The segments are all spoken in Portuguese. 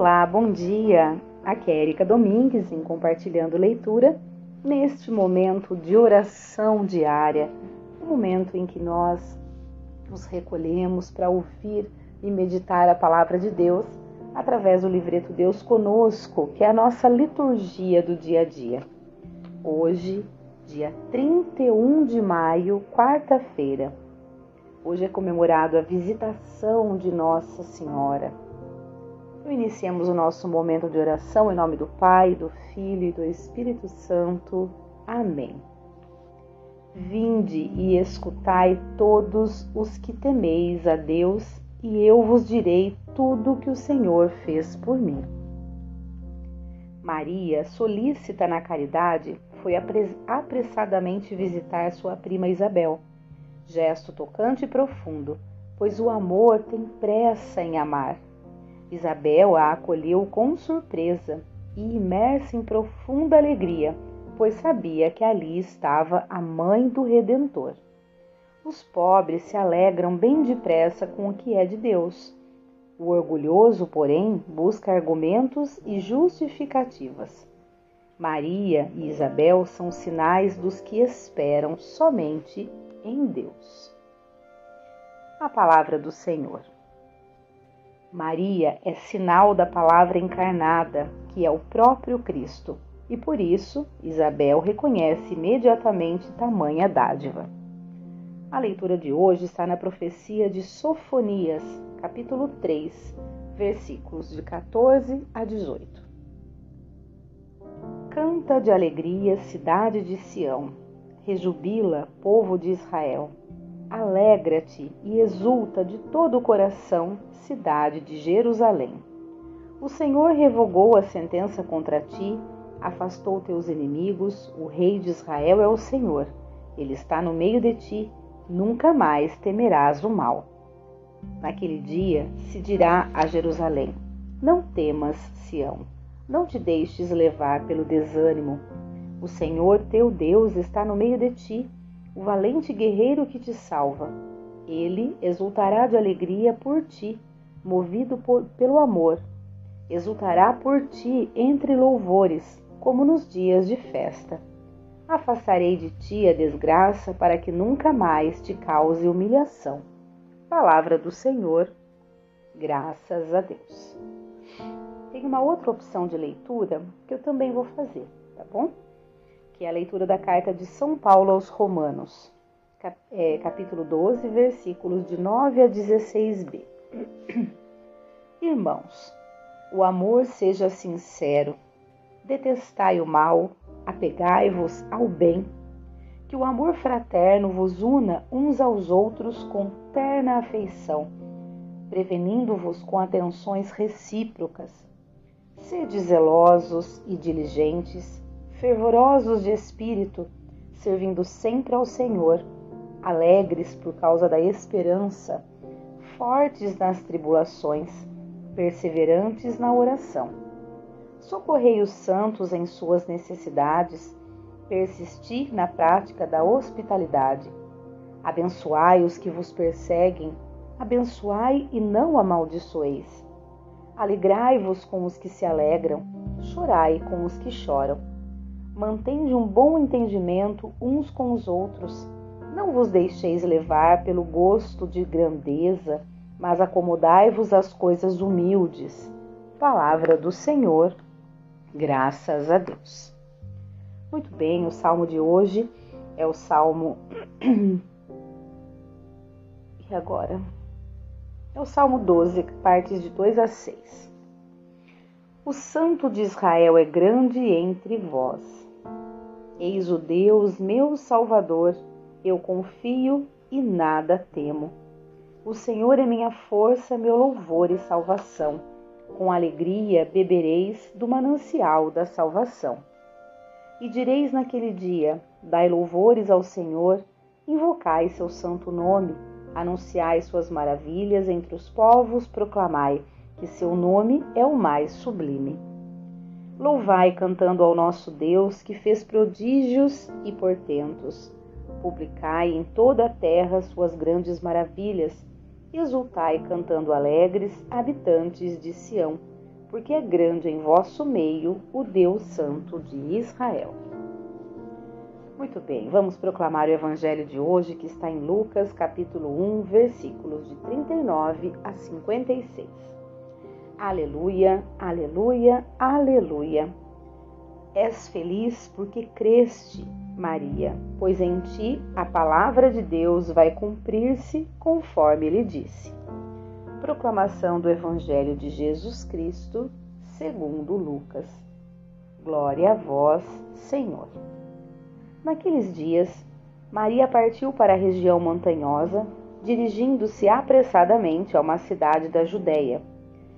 Olá, bom dia! Aqui é Erika Domingues em Compartilhando Leitura, neste momento de oração diária, o momento em que nós nos recolhemos para ouvir e meditar a palavra de Deus através do livreto Deus Conosco, que é a nossa liturgia do dia a dia. Hoje, dia 31 de maio, quarta-feira. Hoje é comemorado a visitação de Nossa Senhora. Iniciemos o nosso momento de oração em nome do Pai, do Filho e do Espírito Santo. Amém. Vinde e escutai todos os que temeis a Deus, e eu vos direi tudo o que o Senhor fez por mim. Maria, solícita na caridade, foi apressadamente visitar sua prima Isabel. Gesto tocante e profundo, pois o amor tem pressa em amar. Isabel a acolheu com surpresa e imersa em profunda alegria, pois sabia que ali estava a mãe do Redentor. Os pobres se alegram bem depressa com o que é de Deus. O orgulhoso, porém, busca argumentos e justificativas. Maria e Isabel são sinais dos que esperam somente em Deus. A palavra do Senhor. Maria é sinal da palavra encarnada, que é o próprio Cristo, e por isso Isabel reconhece imediatamente tamanha dádiva. A leitura de hoje está na profecia de Sofonias, capítulo 3, versículos de 14 a 18. Canta de alegria, cidade de Sião. Rejubila, povo de Israel. Alegra-te e exulta de todo o coração, cidade de Jerusalém. O Senhor revogou a sentença contra ti, afastou teus inimigos, o rei de Israel é o Senhor. Ele está no meio de ti, nunca mais temerás o mal. Naquele dia se dirá a Jerusalém: Não temas, Sião não te deixes levar pelo desânimo. O Senhor teu Deus está no meio de ti, o valente guerreiro que te salva. Ele exultará de alegria por ti, movido por, pelo amor. Exultará por ti entre louvores, como nos dias de festa. Afastarei de ti a desgraça para que nunca mais te cause humilhação. Palavra do Senhor. Graças a Deus tem uma outra opção de leitura que eu também vou fazer, tá bom? Que é a leitura da carta de São Paulo aos Romanos, é, capítulo 12, versículos de 9 a 16b. Irmãos, o amor seja sincero, detestai o mal, apegai-vos ao bem, que o amor fraterno vos una uns aos outros com terna afeição, prevenindo-vos com atenções recíprocas. Sede zelosos e diligentes, fervorosos de espírito, servindo sempre ao Senhor, alegres por causa da esperança, fortes nas tribulações, perseverantes na oração. Socorrei os santos em suas necessidades, persisti na prática da hospitalidade. Abençoai os que vos perseguem, abençoai e não amaldiçoeis. Alegrai-vos com os que se alegram, chorai com os que choram. Mantende um bom entendimento uns com os outros. Não vos deixeis levar pelo gosto de grandeza, mas acomodai-vos às coisas humildes. Palavra do Senhor. Graças a Deus. Muito bem, o salmo de hoje é o salmo. e agora? É o Salmo 12, partes de 2 a 6. O Santo de Israel é grande entre vós. Eis o Deus, meu Salvador, eu confio e nada temo. O Senhor é minha força, meu louvor e salvação. Com alegria bebereis do manancial da salvação. E direis naquele dia: Dai louvores ao Senhor, invocai seu santo nome Anunciai suas maravilhas entre os povos, proclamai que seu nome é o mais sublime. Louvai cantando ao nosso Deus que fez prodígios e portentos. Publicai em toda a terra suas grandes maravilhas. Exultai cantando alegres, habitantes de Sião. porque é grande em vosso meio o Deus Santo de Israel. Muito bem, vamos proclamar o evangelho de hoje que está em Lucas, capítulo 1, versículos de 39 a 56. Aleluia, aleluia, aleluia. És feliz porque creste, Maria, pois em ti a palavra de Deus vai cumprir-se conforme ele disse. Proclamação do Evangelho de Jesus Cristo, segundo Lucas. Glória a vós, Senhor. Naqueles dias, Maria partiu para a região montanhosa, dirigindo-se apressadamente a uma cidade da Judéia.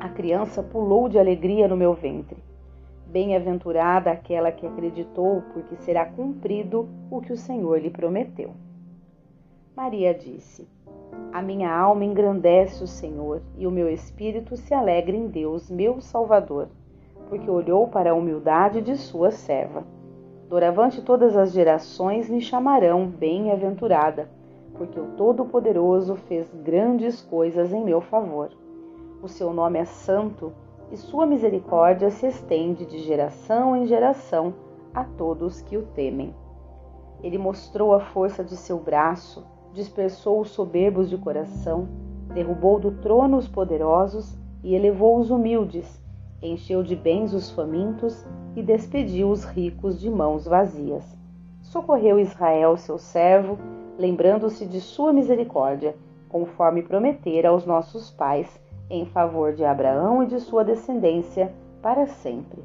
a criança pulou de alegria no meu ventre. Bem-aventurada aquela que acreditou, porque será cumprido o que o Senhor lhe prometeu. Maria disse: a minha alma engrandece o Senhor e o meu espírito se alegra em Deus, meu Salvador, porque olhou para a humildade de sua serva. Doravante todas as gerações me chamarão bem-aventurada, porque o Todo-Poderoso fez grandes coisas em meu favor. O seu nome é santo e sua misericórdia se estende de geração em geração a todos que o temem. Ele mostrou a força de seu braço dispersou os soberbos de coração, derrubou do trono os poderosos e elevou os humildes, encheu de bens os famintos e despediu os ricos de mãos vazias. Socorreu Israel, seu servo, lembrando-se de sua misericórdia, conforme prometera aos nossos pais, em favor de Abraão e de sua descendência para sempre.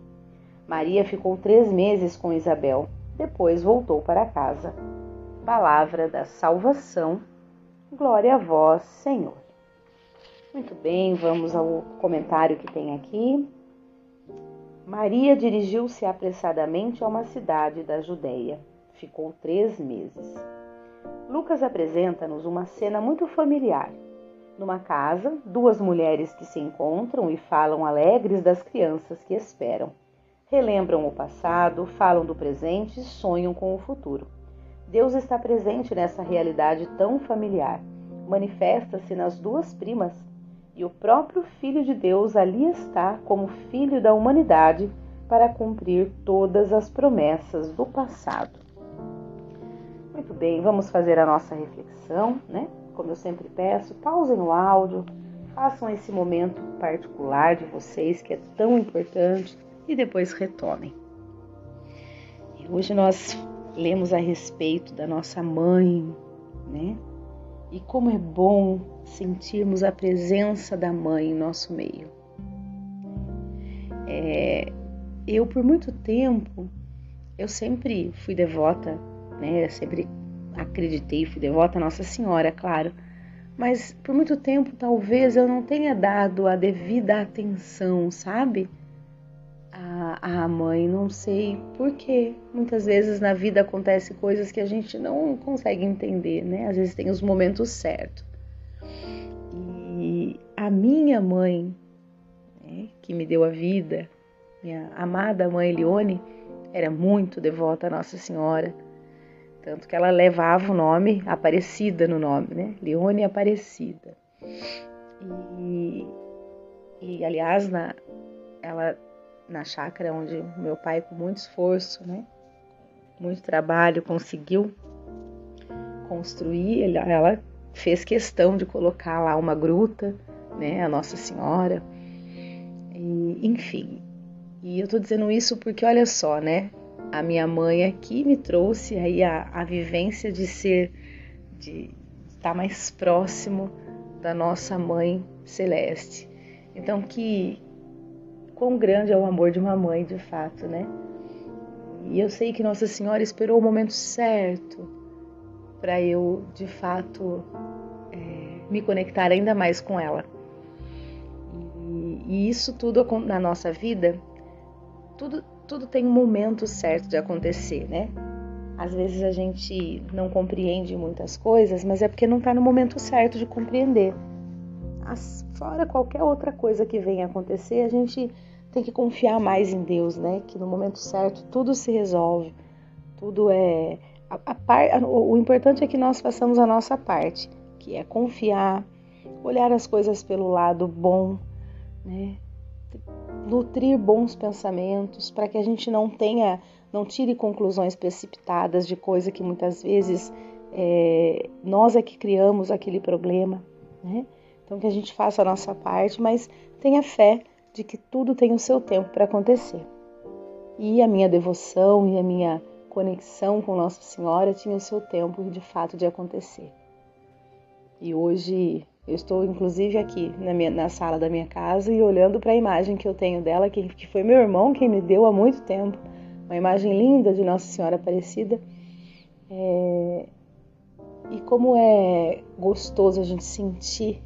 Maria ficou três meses com Isabel, depois voltou para casa palavra da salvação. Glória a vós, Senhor. Muito bem, vamos ao comentário que tem aqui. Maria dirigiu-se apressadamente a uma cidade da Judéia. Ficou três meses. Lucas apresenta-nos uma cena muito familiar. Numa casa, duas mulheres que se encontram e falam alegres das crianças que esperam. Relembram o passado, falam do presente e sonham com o futuro. Deus está presente nessa realidade tão familiar. Manifesta-se nas duas primas e o próprio Filho de Deus ali está como Filho da humanidade para cumprir todas as promessas do passado. Muito bem, vamos fazer a nossa reflexão, né? Como eu sempre peço, pausem o áudio, façam esse momento particular de vocês que é tão importante e depois retomem. E hoje nós lemos a respeito da nossa mãe, né? E como é bom sentirmos a presença da mãe em nosso meio. É, eu, por muito tempo, eu sempre fui devota, né? Eu sempre acreditei, fui devota a Nossa Senhora, claro. Mas por muito tempo, talvez eu não tenha dado a devida atenção, sabe? a, a mãe, não sei porquê. Muitas vezes na vida acontece coisas que a gente não consegue entender, né? Às vezes tem os momentos certos. E a minha mãe, né, que me deu a vida, minha amada mãe Leone, era muito devota a Nossa Senhora. Tanto que ela levava o nome Aparecida no nome, né? Leone Aparecida. E, e aliás, na, ela na chácara onde meu pai, com muito esforço, né, muito trabalho, conseguiu construir. Ela fez questão de colocar lá uma gruta, né, a Nossa Senhora. E, enfim, e eu tô dizendo isso porque olha só, né, a minha mãe aqui me trouxe aí a, a vivência de ser, de estar mais próximo da nossa mãe celeste. Então que quão grande é o amor de uma mãe, de fato, né? E eu sei que Nossa Senhora esperou o momento certo para eu, de fato, é, me conectar ainda mais com ela. E, e isso tudo na nossa vida, tudo, tudo tem um momento certo de acontecer, né? Às vezes a gente não compreende muitas coisas, mas é porque não está no momento certo de compreender. As, fora qualquer outra coisa que venha acontecer, a gente tem que confiar mais em Deus, né? Que no momento certo tudo se resolve, tudo é. A, a, a, o importante é que nós façamos a nossa parte, que é confiar, olhar as coisas pelo lado bom, né? Nutrir bons pensamentos para que a gente não tenha, não tire conclusões precipitadas de coisa que muitas vezes é, nós é que criamos aquele problema, né? Então que a gente faça a nossa parte, mas tenha fé de que tudo tem o seu tempo para acontecer. E a minha devoção e a minha conexão com Nossa Senhora tinha o seu tempo de fato de acontecer. E hoje eu estou inclusive aqui na, minha, na sala da minha casa e olhando para a imagem que eu tenho dela, que, que foi meu irmão quem me deu há muito tempo, uma imagem linda de Nossa Senhora Aparecida. É, e como é gostoso a gente sentir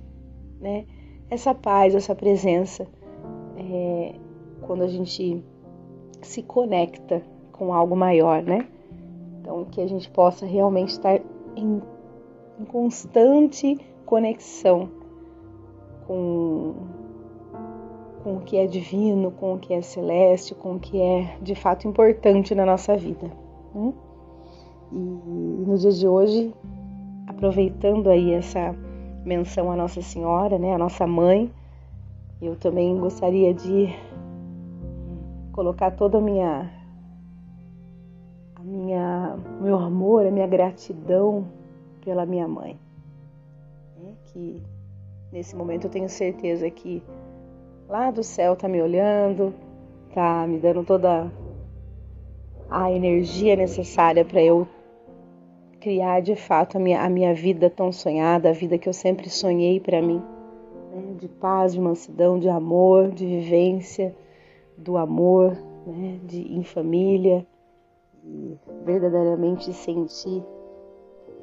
né, essa paz, essa presença, é, quando a gente se conecta com algo maior, né? Então, que a gente possa realmente estar em, em constante conexão com, com o que é divino, com o que é celeste, com o que é de fato importante na nossa vida. Né? E no dia de hoje, aproveitando aí essa menção à Nossa Senhora, né, a nossa mãe, eu também gostaria de colocar toda a minha a minha meu amor, a minha gratidão pela minha mãe que nesse momento eu tenho certeza que lá do céu tá me olhando, tá me dando toda a energia necessária para eu criar de fato a minha, a minha vida tão sonhada, a vida que eu sempre sonhei para mim, né? de paz, de mansidão, de amor, de vivência, do amor, né? de em família e verdadeiramente sentir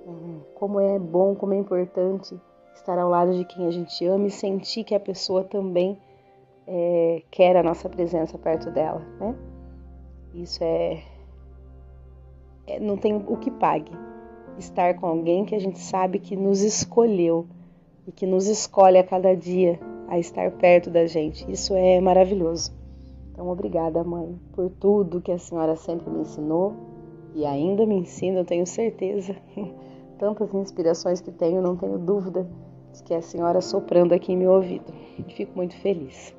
né? como é bom, como é importante estar ao lado de quem a gente ama e sentir que a pessoa também é, quer a nossa presença perto dela, né? Isso é, é, não tem o que pague estar com alguém que a gente sabe que nos escolheu e que nos escolhe a cada dia a estar perto da gente. Isso é maravilhoso. Então, obrigada, mãe, por tudo que a senhora sempre me ensinou e ainda me ensina, eu tenho certeza. Tantas inspirações que tenho, não tenho dúvida que é a senhora soprando aqui em meu ouvido. Fico muito feliz.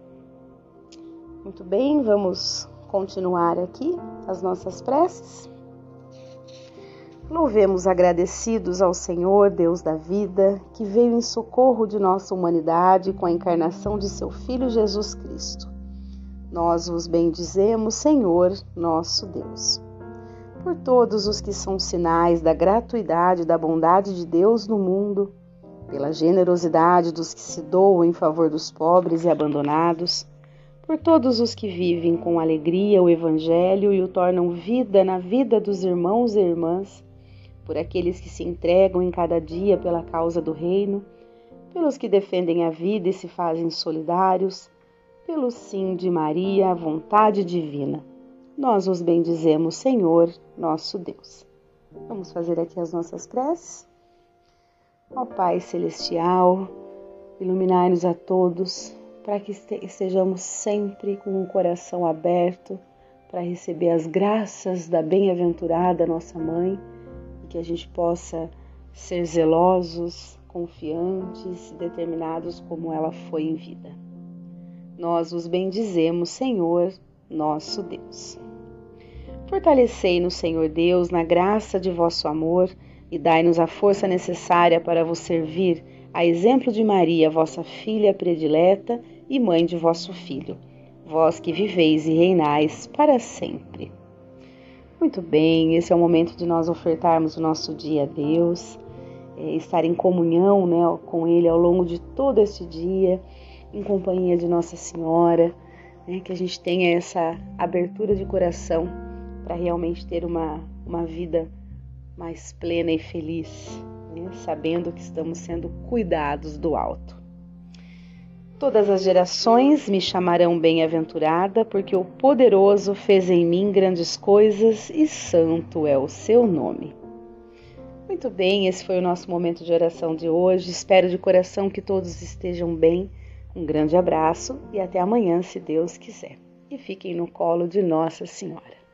Muito bem, vamos continuar aqui as nossas preces. Louvemos agradecidos ao Senhor, Deus da vida, que veio em socorro de nossa humanidade com a encarnação de seu Filho Jesus Cristo. Nós vos bendizemos, Senhor, nosso Deus. Por todos os que são sinais da gratuidade da bondade de Deus no mundo, pela generosidade dos que se doam em favor dos pobres e abandonados, por todos os que vivem com alegria o Evangelho e o tornam vida na vida dos irmãos e irmãs, por aqueles que se entregam em cada dia pela causa do Reino, pelos que defendem a vida e se fazem solidários, pelo sim de Maria, a vontade divina. Nós os bendizemos, Senhor, nosso Deus. Vamos fazer aqui as nossas preces. Ó Pai Celestial, iluminai-nos a todos para que estejamos sempre com o coração aberto para receber as graças da bem-aventurada nossa mãe e que a gente possa ser zelosos, confiantes determinados como ela foi em vida. Nós os bendizemos, Senhor, nosso Deus. Fortalecei-nos, Senhor Deus, na graça de vosso amor e dai-nos a força necessária para vos servir, a exemplo de Maria, vossa filha predileta e mãe de vosso filho, vós que viveis e reinais para sempre. Muito bem, esse é o momento de nós ofertarmos o nosso dia a Deus, é, estar em comunhão né, com Ele ao longo de todo este dia, em companhia de Nossa Senhora, né, que a gente tenha essa abertura de coração para realmente ter uma, uma vida mais plena e feliz, né? sabendo que estamos sendo cuidados do alto. Todas as gerações me chamarão bem-aventurada, porque o poderoso fez em mim grandes coisas e santo é o seu nome. Muito bem, esse foi o nosso momento de oração de hoje. Espero de coração que todos estejam bem. Um grande abraço e até amanhã, se Deus quiser. E fiquem no colo de Nossa Senhora.